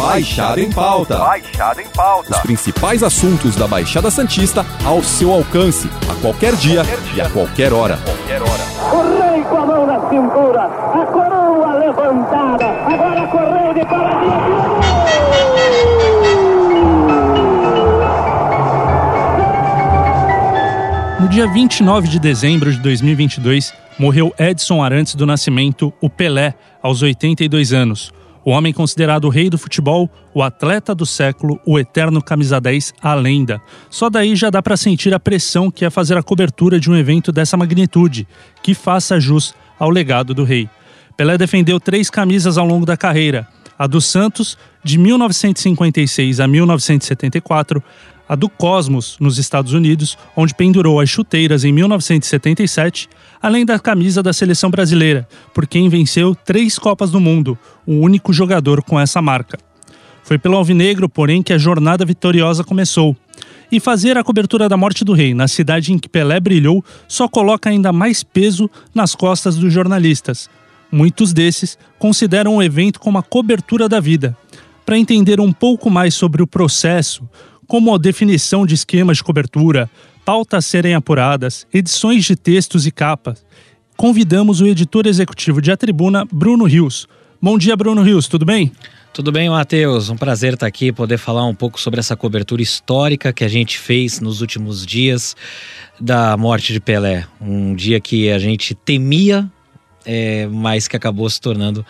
Baixada em Pauta. Baixada em Pauta. Os principais assuntos da Baixada Santista ao seu alcance, a qualquer dia, e a qualquer hora. Qualquer hora. O rei com a mão na cintura, a coroa levantada, agora correu de paradinha. No dia 29 de dezembro de 2022, morreu Edson Arantes do Nascimento, o Pelé, aos 82 anos. O homem considerado o rei do futebol, o atleta do século, o eterno camisa 10, a lenda. Só daí já dá para sentir a pressão que é fazer a cobertura de um evento dessa magnitude, que faça jus ao legado do rei. Pelé defendeu três camisas ao longo da carreira: a do Santos, de 1956 a 1974, a do Cosmos, nos Estados Unidos, onde pendurou as chuteiras em 1977, além da camisa da seleção brasileira, por quem venceu três Copas do Mundo, o único jogador com essa marca. Foi pelo Alvinegro, porém, que a jornada vitoriosa começou. E fazer a cobertura da morte do rei na cidade em que Pelé brilhou só coloca ainda mais peso nas costas dos jornalistas. Muitos desses consideram o evento como a cobertura da vida. Para entender um pouco mais sobre o processo, como a definição de esquemas de cobertura, pautas serem apuradas, edições de textos e capas, convidamos o editor executivo de A Tribuna, Bruno Rios. Bom dia, Bruno Rios, tudo bem? Tudo bem, Matheus? Um prazer estar aqui, poder falar um pouco sobre essa cobertura histórica que a gente fez nos últimos dias da morte de Pelé. Um dia que a gente temia é, mas que acabou se tornando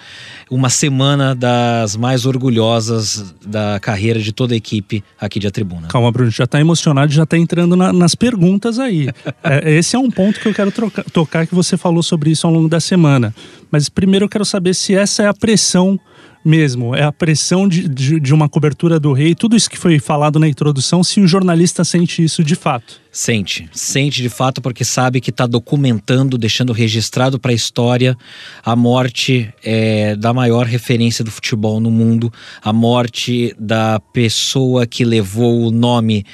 uma semana das mais orgulhosas da carreira de toda a equipe aqui de A Tribuna. Calma, Bruno, já está emocionado, já está entrando na, nas perguntas aí. é, esse é um ponto que eu quero trocar, tocar, que você falou sobre isso ao longo da semana. Mas primeiro eu quero saber se essa é a pressão mesmo, é a pressão de, de, de, uma cobertura do rei, tudo isso que foi falado na introdução, se o jornalista sente isso de fato. Sente, sente de fato porque sabe que está documentando, deixando registrado para a história a morte é, da maior referência do futebol no mundo, a morte da pessoa que levou o nome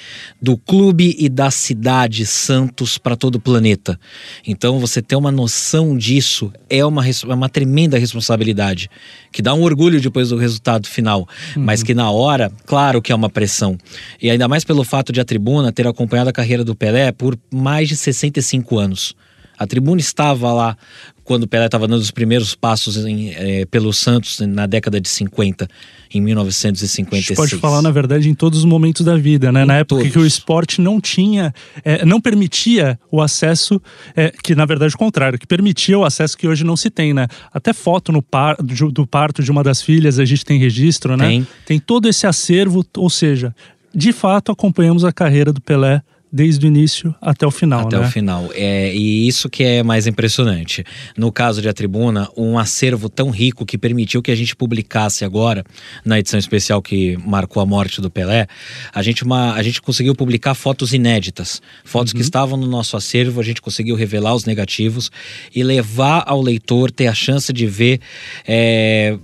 do clube e da cidade Santos para todo o planeta. Então você ter uma noção disso é uma, é uma tremenda responsabilidade, que dá um orgulho depois do resultado final, uhum. mas que na hora, claro que é uma pressão. E ainda mais pelo fato de a tribuna ter acompanhado a carreira do Pelé por mais de 65 anos. A tribuna estava lá quando o Pelé estava dando os primeiros passos em, é, pelo Santos na década de 50, em 1956. A gente pode falar, na verdade, em todos os momentos da vida, né? Em na época todos. que o esporte não tinha, é, não permitia o acesso, é, que na verdade o contrário, que permitia o acesso que hoje não se tem, né? Até foto no par, do, do parto de uma das filhas a gente tem registro, né? Tem. Tem todo esse acervo, ou seja, de fato acompanhamos a carreira do Pelé desde o início até o final. Até né? o final. É, e isso que é mais impressionante. No caso de A Tribuna, um acervo tão rico que permitiu que a gente publicasse agora, na edição especial que marcou a morte do Pelé, a gente, uma, a gente conseguiu publicar fotos inéditas. Fotos uhum. que estavam no nosso acervo, a gente conseguiu revelar os negativos e levar ao leitor ter a chance de ver. É,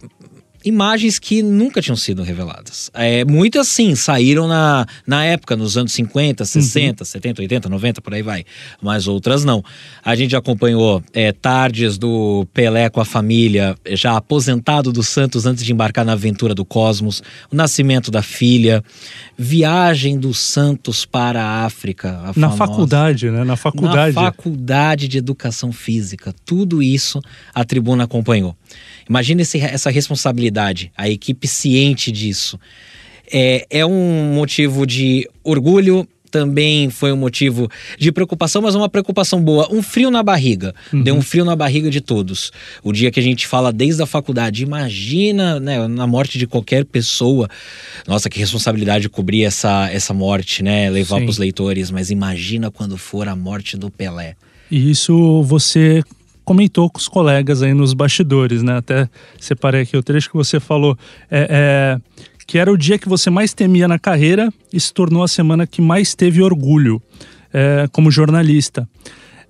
imagens que nunca tinham sido reveladas. É, muitas sim saíram na, na época, nos anos 50, 60, uhum. 70, 80, 90, por aí vai. Mas outras não. A gente acompanhou é, tardes do Pelé com a família, já aposentado do Santos antes de embarcar na aventura do Cosmos, o nascimento da filha, viagem do Santos para a África. A na famosa, faculdade, né? Na faculdade. Na faculdade de educação física. Tudo isso a tribuna acompanhou. Imagina esse, essa responsabilidade, a equipe ciente disso. É, é um motivo de orgulho, também foi um motivo de preocupação, mas uma preocupação boa. Um frio na barriga. Uhum. Deu um frio na barriga de todos. O dia que a gente fala desde a faculdade, imagina, né, na morte de qualquer pessoa. Nossa, que responsabilidade cobrir essa, essa morte, né? Levar para os leitores. Mas imagina quando for a morte do Pelé. E isso você comentou com os colegas aí nos bastidores, né? Até separei aqui o trecho que você falou. É, é, que era o dia que você mais temia na carreira e se tornou a semana que mais teve orgulho é, como jornalista.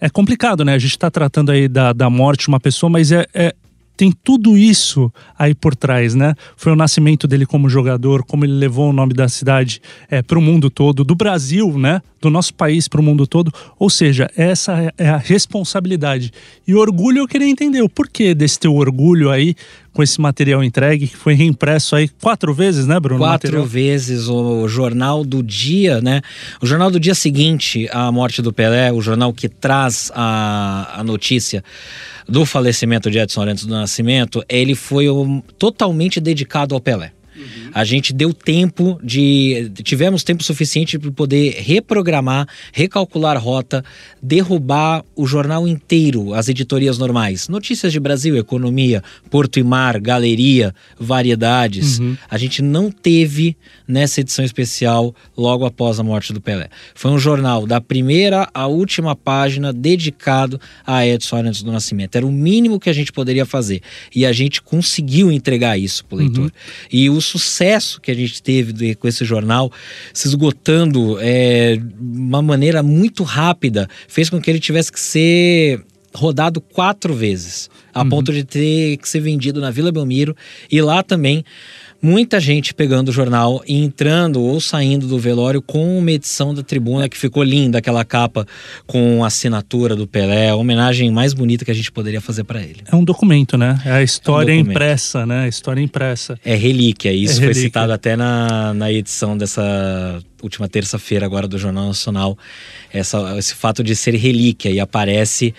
É complicado, né? A gente está tratando aí da, da morte de uma pessoa, mas é, é, tem tudo isso aí por trás, né? Foi o nascimento dele como jogador, como ele levou o nome da cidade é, para o mundo todo, do Brasil, né? Do nosso país para o mundo todo. Ou seja, essa é a responsabilidade. E orgulho eu queria entender o porquê desse teu orgulho aí com esse material entregue, que foi reimpresso aí quatro vezes, né, Bruno? Quatro vezes o jornal do dia, né? O jornal do dia seguinte à morte do Pelé, o jornal que traz a, a notícia do falecimento de Edson Arantes do Nascimento, ele foi um, totalmente dedicado ao Pelé. Uhum. A gente deu tempo de. Tivemos tempo suficiente para poder reprogramar, recalcular rota, derrubar o jornal inteiro, as editorias normais. Notícias de Brasil, economia, Porto e Mar, galeria, variedades. Uhum. A gente não teve nessa edição especial logo após a morte do Pelé. Foi um jornal da primeira à última página dedicado a Edson Arantes do Nascimento. Era o mínimo que a gente poderia fazer. E a gente conseguiu entregar isso para o leitor. Uhum. E os sucesso que a gente teve de, com esse jornal se esgotando é, de uma maneira muito rápida fez com que ele tivesse que ser rodado quatro vezes, a uhum. ponto de ter que ser vendido na Vila Belmiro e lá também muita gente pegando o jornal e entrando ou saindo do velório com uma edição da tribuna que ficou linda, aquela capa com a assinatura do Pelé, a homenagem mais bonita que a gente poderia fazer para ele. É um documento, né? É a história é um impressa, né? A história impressa. É relíquia, isso é foi relíquia. citado até na, na edição dessa última terça-feira agora do Jornal Nacional essa, esse fato de ser relíquia e aparece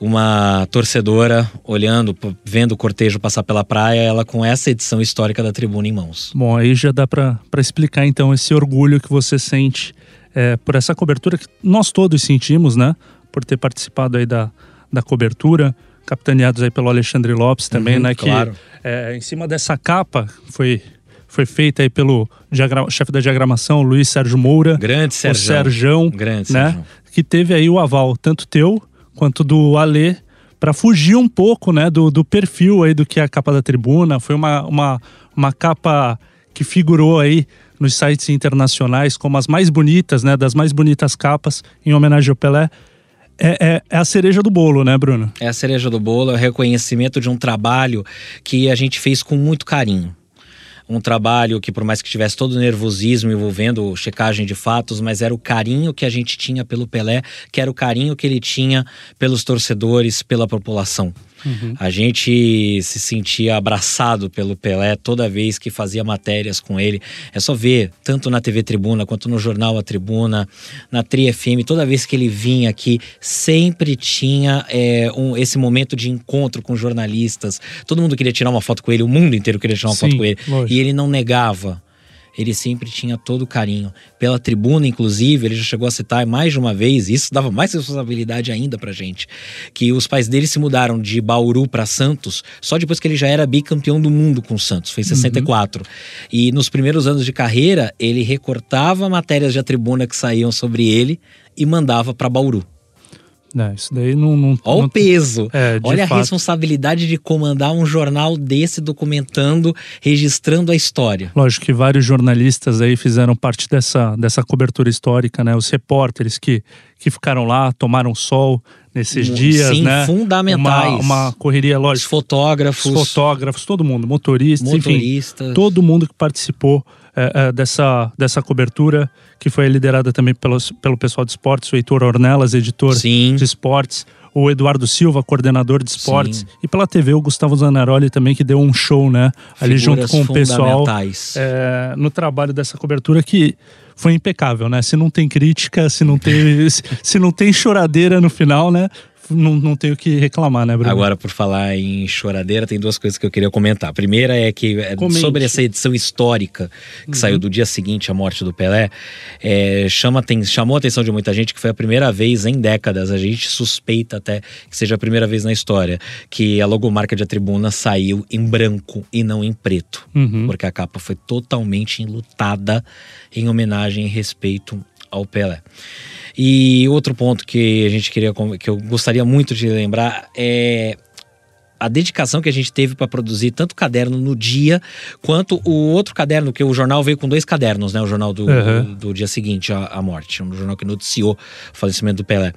uma torcedora olhando, vendo o cortejo passar pela praia, ela com essa edição histórica da tribuna em mãos. Bom, aí já dá para explicar então esse orgulho que você sente é, por essa cobertura que nós todos sentimos, né? Por ter participado aí da, da cobertura, capitaneados aí pelo Alexandre Lopes também, uhum, né? Claro. Que é, em cima dessa capa foi foi feita aí pelo chefe da diagramação, Luiz Sérgio Moura. Grande Sérgio. O Sérgio. Grande né? Sérgio. Que teve aí o aval, tanto teu quanto do Alê, para fugir um pouco né, do, do perfil aí do que é a capa da tribuna. Foi uma, uma, uma capa que figurou aí nos sites internacionais como as mais bonitas, né? Das mais bonitas capas em homenagem ao Pelé. É, é, é, a cereja do bolo, né, Bruno? É a cereja do bolo, é o reconhecimento de um trabalho que a gente fez com muito carinho um trabalho que, por mais que tivesse todo o nervosismo envolvendo checagem de fatos, mas era o carinho que a gente tinha pelo Pelé, que era o carinho que ele tinha pelos torcedores, pela população. Uhum. A gente se sentia abraçado pelo Pelé toda vez que fazia matérias com ele. É só ver, tanto na TV Tribuna quanto no jornal A Tribuna, na Tri FM, toda vez que ele vinha aqui, sempre tinha é, um, esse momento de encontro com jornalistas. Todo mundo queria tirar uma foto com ele, o mundo inteiro queria tirar uma Sim, foto com ele. Lógico. E ele não negava ele sempre tinha todo o carinho. Pela tribuna, inclusive, ele já chegou a citar mais de uma vez, e isso dava mais responsabilidade ainda pra gente, que os pais dele se mudaram de Bauru para Santos só depois que ele já era bicampeão do mundo com o Santos, foi em 64. Uhum. E nos primeiros anos de carreira, ele recortava matérias de tribuna que saíam sobre ele e mandava para Bauru. É, isso daí não. não Olha não, o peso. É, Olha fato. a responsabilidade de comandar um jornal desse, documentando, registrando a história. Lógico que vários jornalistas aí fizeram parte dessa, dessa cobertura histórica, né? Os repórteres que, que ficaram lá, tomaram sol nesses dias, Sim, né? fundamentais. Uma, uma correria, lógico. Os fotógrafos. Os fotógrafos, todo mundo, motoristas, motoristas. enfim. Todo mundo que participou é, é, dessa, dessa cobertura, que foi liderada também pelos, pelo pessoal de esportes, o Heitor Ornelas, editor Sim. de esportes, o Eduardo Silva, coordenador de esportes, Sim. e pela TV o Gustavo Zanaroli também, que deu um show, né? Ali junto com o pessoal é, no trabalho dessa cobertura que foi impecável, né? Se não tem crítica, se não tem, se não tem choradeira no final, né? Não, não tenho que reclamar, né, Bruno? Agora, por falar em choradeira, tem duas coisas que eu queria comentar. A primeira é que é sobre essa edição histórica que uhum. saiu do dia seguinte à morte do Pelé, é, chama, tem, chamou a atenção de muita gente que foi a primeira vez em décadas, a gente suspeita até que seja a primeira vez na história, que a logomarca de A Tribuna saiu em branco e não em preto. Uhum. Porque a capa foi totalmente enlutada em homenagem e respeito ao Pelé. E outro ponto que a gente queria, que eu gostaria muito de lembrar é a dedicação que a gente teve para produzir tanto o caderno no dia quanto o outro caderno, que o jornal veio com dois cadernos, né? O jornal do, uhum. do, do, dia seguinte à, à, morte, um jornal que noticiou o falecimento do Pelé.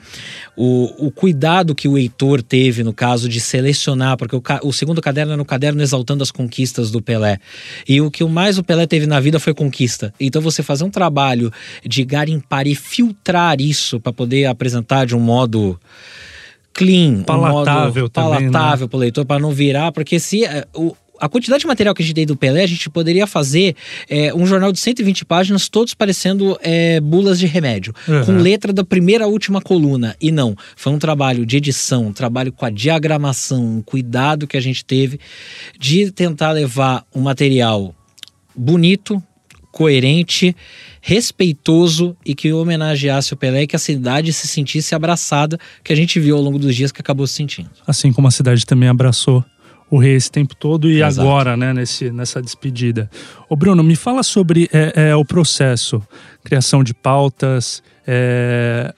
O, o cuidado que o Heitor teve no caso de selecionar, porque o, o segundo caderno era um caderno exaltando as conquistas do Pelé. E o que mais o Pelé teve na vida foi conquista. Então você fazer um trabalho de garimpar e filtrar isso para poder apresentar de um modo clean, palatável, um também, palatável né? para o leitor, para não virar, porque se eh, o, a quantidade de material que a gente tem do Pelé, a gente poderia fazer é, um jornal de 120 páginas, todos parecendo é, bulas de remédio, uhum. com letra da primeira à última coluna. E não, foi um trabalho de edição, um trabalho com a diagramação, um cuidado que a gente teve de tentar levar um material bonito, coerente, respeitoso e que homenageasse o Pelé e que a cidade se sentisse abraçada, que a gente viu ao longo dos dias que acabou se sentindo. Assim como a cidade também abraçou o rei esse tempo todo e Exato. agora, né, nesse, nessa despedida. Ô Bruno, me fala sobre é, é, o processo, criação de pautas, é,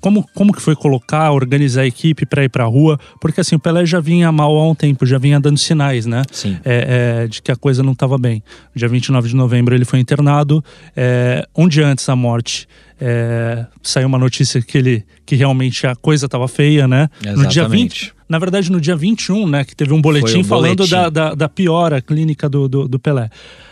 como, como que foi colocar, organizar a equipe para ir para a rua, porque assim, o Pelé já vinha mal há um tempo, já vinha dando sinais, né, Sim. É, é de que a coisa não estava bem. Dia 29 de novembro ele foi internado, é, um dia antes da morte é, saiu uma notícia que ele que realmente a coisa estava feia, né? Exatamente. No dia 20, na verdade, no dia 21, né, que teve um boletim um falando boletim. Da, da, da, piora clínica do, do, do, Pelé.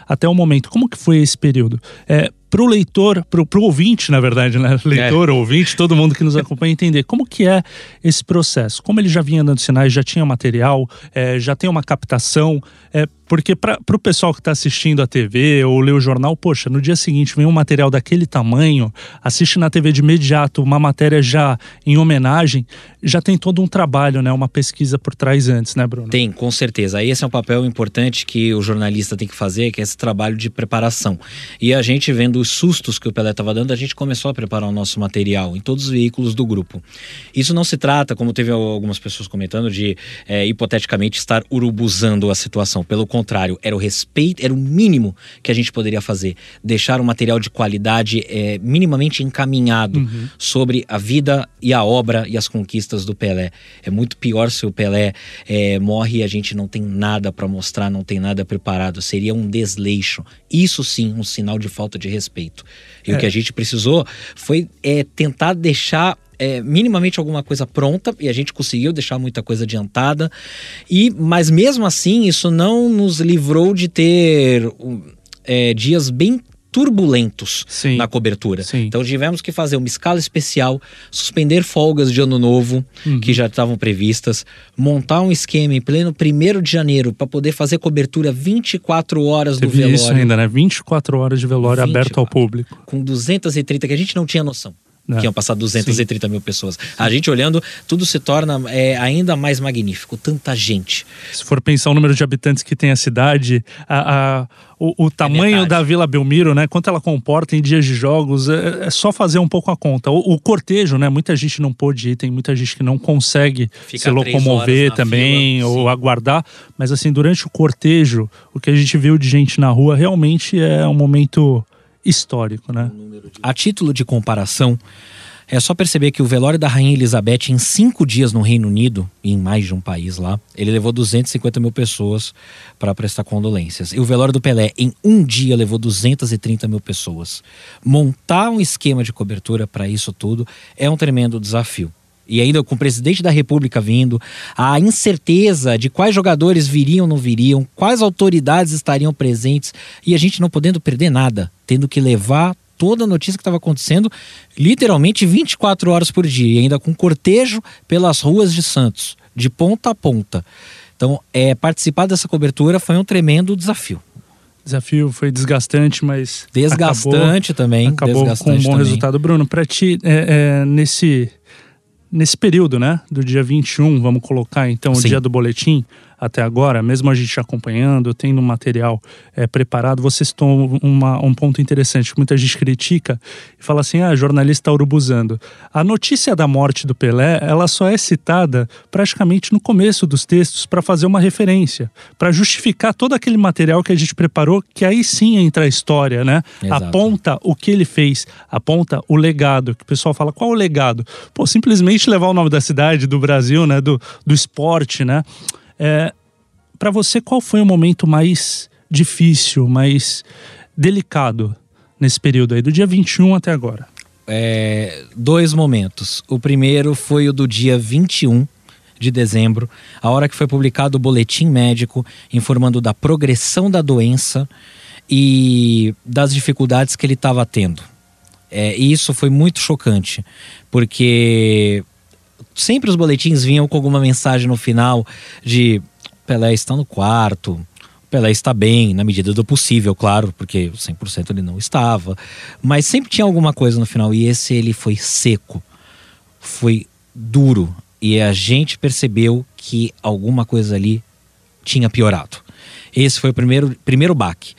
Até o momento, como que foi esse período? É, para o leitor, para o ouvinte, na verdade, né? Leitor, é. ouvinte, todo mundo que nos acompanha entender como que é esse processo. Como ele já vinha dando sinais, já tinha material, é, já tem uma captação. É, porque para o pessoal que está assistindo a TV ou lê o jornal, poxa, no dia seguinte vem um material daquele tamanho, assiste na TV de imediato uma matéria já em homenagem, já tem todo um trabalho, né? Uma pesquisa por trás antes, né, Bruno? Tem, com certeza. Esse é um papel importante que o jornalista tem que fazer, que é esse trabalho de preparação. E a gente vendo os sustos que o Pelé estava dando, a gente começou a preparar o nosso material em todos os veículos do grupo. Isso não se trata, como teve algumas pessoas comentando, de é, hipoteticamente estar urubuzando a situação. Pelo contrário, contrário, era o respeito, era o mínimo que a gente poderia fazer. Deixar um material de qualidade é, minimamente encaminhado uhum. sobre a vida e a obra e as conquistas do Pelé. É muito pior se o Pelé é, morre e a gente não tem nada para mostrar, não tem nada preparado. Seria um desleixo. Isso sim, um sinal de falta de respeito. E é. o que a gente precisou foi é, tentar deixar é, minimamente alguma coisa pronta e a gente conseguiu deixar muita coisa adiantada. E mas mesmo assim isso não nos livrou de ter é, dias bem turbulentos sim, na cobertura. Sim. Então tivemos que fazer uma escala especial, suspender folgas de ano novo uhum. que já estavam previstas, montar um esquema em pleno primeiro de janeiro para poder fazer cobertura 24 horas Teve do velório. isso ainda, né? 24 horas de velório 24, aberto ao público. Com 230 que a gente não tinha noção é. que iam passar 230 Sim. mil pessoas. A gente olhando, tudo se torna é, ainda mais magnífico. Tanta gente. Se for pensar o número de habitantes que tem a cidade, a, a o, o, é tamanho é da Vila Belmiro, né? Quanto ela comporta em dias de jogos, é, é só fazer um pouco a conta. O, o, cortejo, né? Muita gente não pôde ir, tem muita gente que não consegue Fica se locomover também fila, ou aguardar. Mas assim, durante o cortejo, o que a gente viu de gente na rua realmente é um momento histórico, né? A título de comparação, é só perceber que o velório da Rainha Elizabeth, em cinco dias no Reino Unido, e em mais de um país lá, ele levou 250 mil pessoas para prestar condolências. E o velório do Pelé, em um dia, levou 230 mil pessoas. Montar um esquema de cobertura para isso tudo é um tremendo desafio e ainda com o presidente da República vindo, a incerteza de quais jogadores viriam ou não viriam, quais autoridades estariam presentes e a gente não podendo perder nada, tendo que levar toda a notícia que estava acontecendo, literalmente 24 horas por dia, e ainda com cortejo pelas ruas de Santos, de ponta a ponta. Então, é, participar dessa cobertura foi um tremendo desafio. Desafio foi desgastante, mas. Desgastante acabou, também. Acabou desgastante com um bom também. resultado. Bruno, para ti, é, é, nesse nesse período, né, do dia 21, vamos colocar então Sim. o dia do boletim, até agora, mesmo a gente acompanhando, tendo um material é, preparado, vocês uma, um ponto interessante que muita gente critica e fala assim: ah, jornalista urubuzando. A notícia da morte do Pelé, ela só é citada praticamente no começo dos textos para fazer uma referência, para justificar todo aquele material que a gente preparou, que aí sim entra a história, né? Exato. Aponta o que ele fez, aponta o legado, que o pessoal fala: qual o legado? Pô, simplesmente levar o nome da cidade, do Brasil, né? Do, do esporte, né? É, para você, qual foi o momento mais difícil, mais delicado nesse período aí, do dia 21 até agora? É, dois momentos. O primeiro foi o do dia 21 de dezembro, a hora que foi publicado o boletim médico informando da progressão da doença e das dificuldades que ele estava tendo. É, e isso foi muito chocante, porque sempre os boletins vinham com alguma mensagem no final de Pelé está no quarto, Pelé está bem, na medida do possível, claro, porque 100% ele não estava. Mas sempre tinha alguma coisa no final. E esse ele foi seco, foi duro. E a gente percebeu que alguma coisa ali tinha piorado. Esse foi o primeiro, primeiro baque.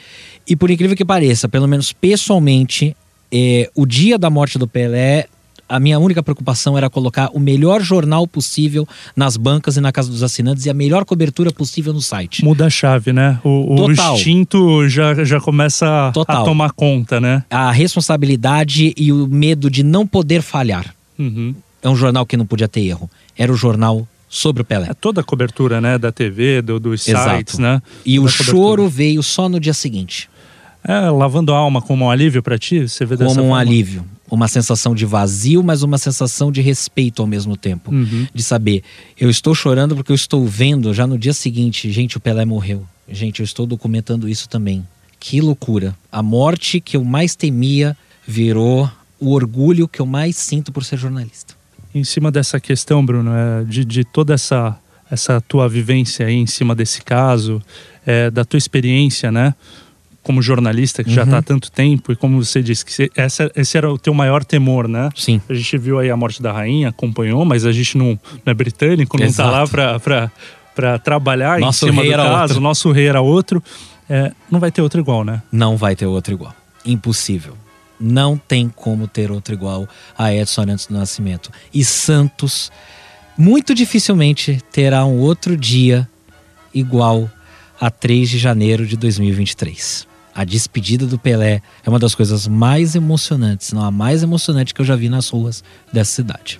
E por incrível que pareça, pelo menos pessoalmente, é, o dia da morte do Pelé a minha única preocupação era colocar o melhor jornal possível nas bancas e na casa dos assinantes e a melhor cobertura possível no site. Muda a chave, né? O, o instinto já, já começa Total. a tomar conta, né? A responsabilidade e o medo de não poder falhar. Uhum. É um jornal que não podia ter erro. Era o jornal sobre o Pelé. É toda a cobertura, né? Da TV, do, dos Exato. sites, né? E o choro veio só no dia seguinte. É, lavando a alma como um alívio para ti? Você vê dessa Como um forma? alívio. Uma sensação de vazio, mas uma sensação de respeito ao mesmo tempo. Uhum. De saber, eu estou chorando porque eu estou vendo já no dia seguinte, gente, o Pelé morreu. Gente, eu estou documentando isso também. Que loucura. A morte que eu mais temia virou o orgulho que eu mais sinto por ser jornalista. Em cima dessa questão, Bruno, é, de, de toda essa, essa tua vivência aí em cima desse caso, é, da tua experiência, né? Como jornalista que uhum. já está há tanto tempo e como você disse que essa, esse era o teu maior temor, né? Sim. A gente viu aí a morte da rainha, acompanhou, mas a gente não, não é britânico, não está lá para trabalhar Nosso em cima do caso. Outro. Nosso rei era outro. É, não vai ter outro igual, né? Não vai ter outro igual. Impossível. Não tem como ter outro igual a Edson antes do nascimento. E Santos muito dificilmente terá um outro dia igual a 3 de janeiro de 2023 a despedida do Pelé é uma das coisas mais emocionantes, não a mais emocionante que eu já vi nas ruas dessa cidade.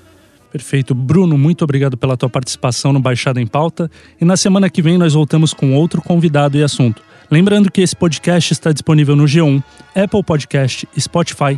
Perfeito. Bruno, muito obrigado pela tua participação no Baixada em Pauta. E na semana que vem nós voltamos com outro convidado e assunto. Lembrando que esse podcast está disponível no G1, Apple Podcast, Spotify,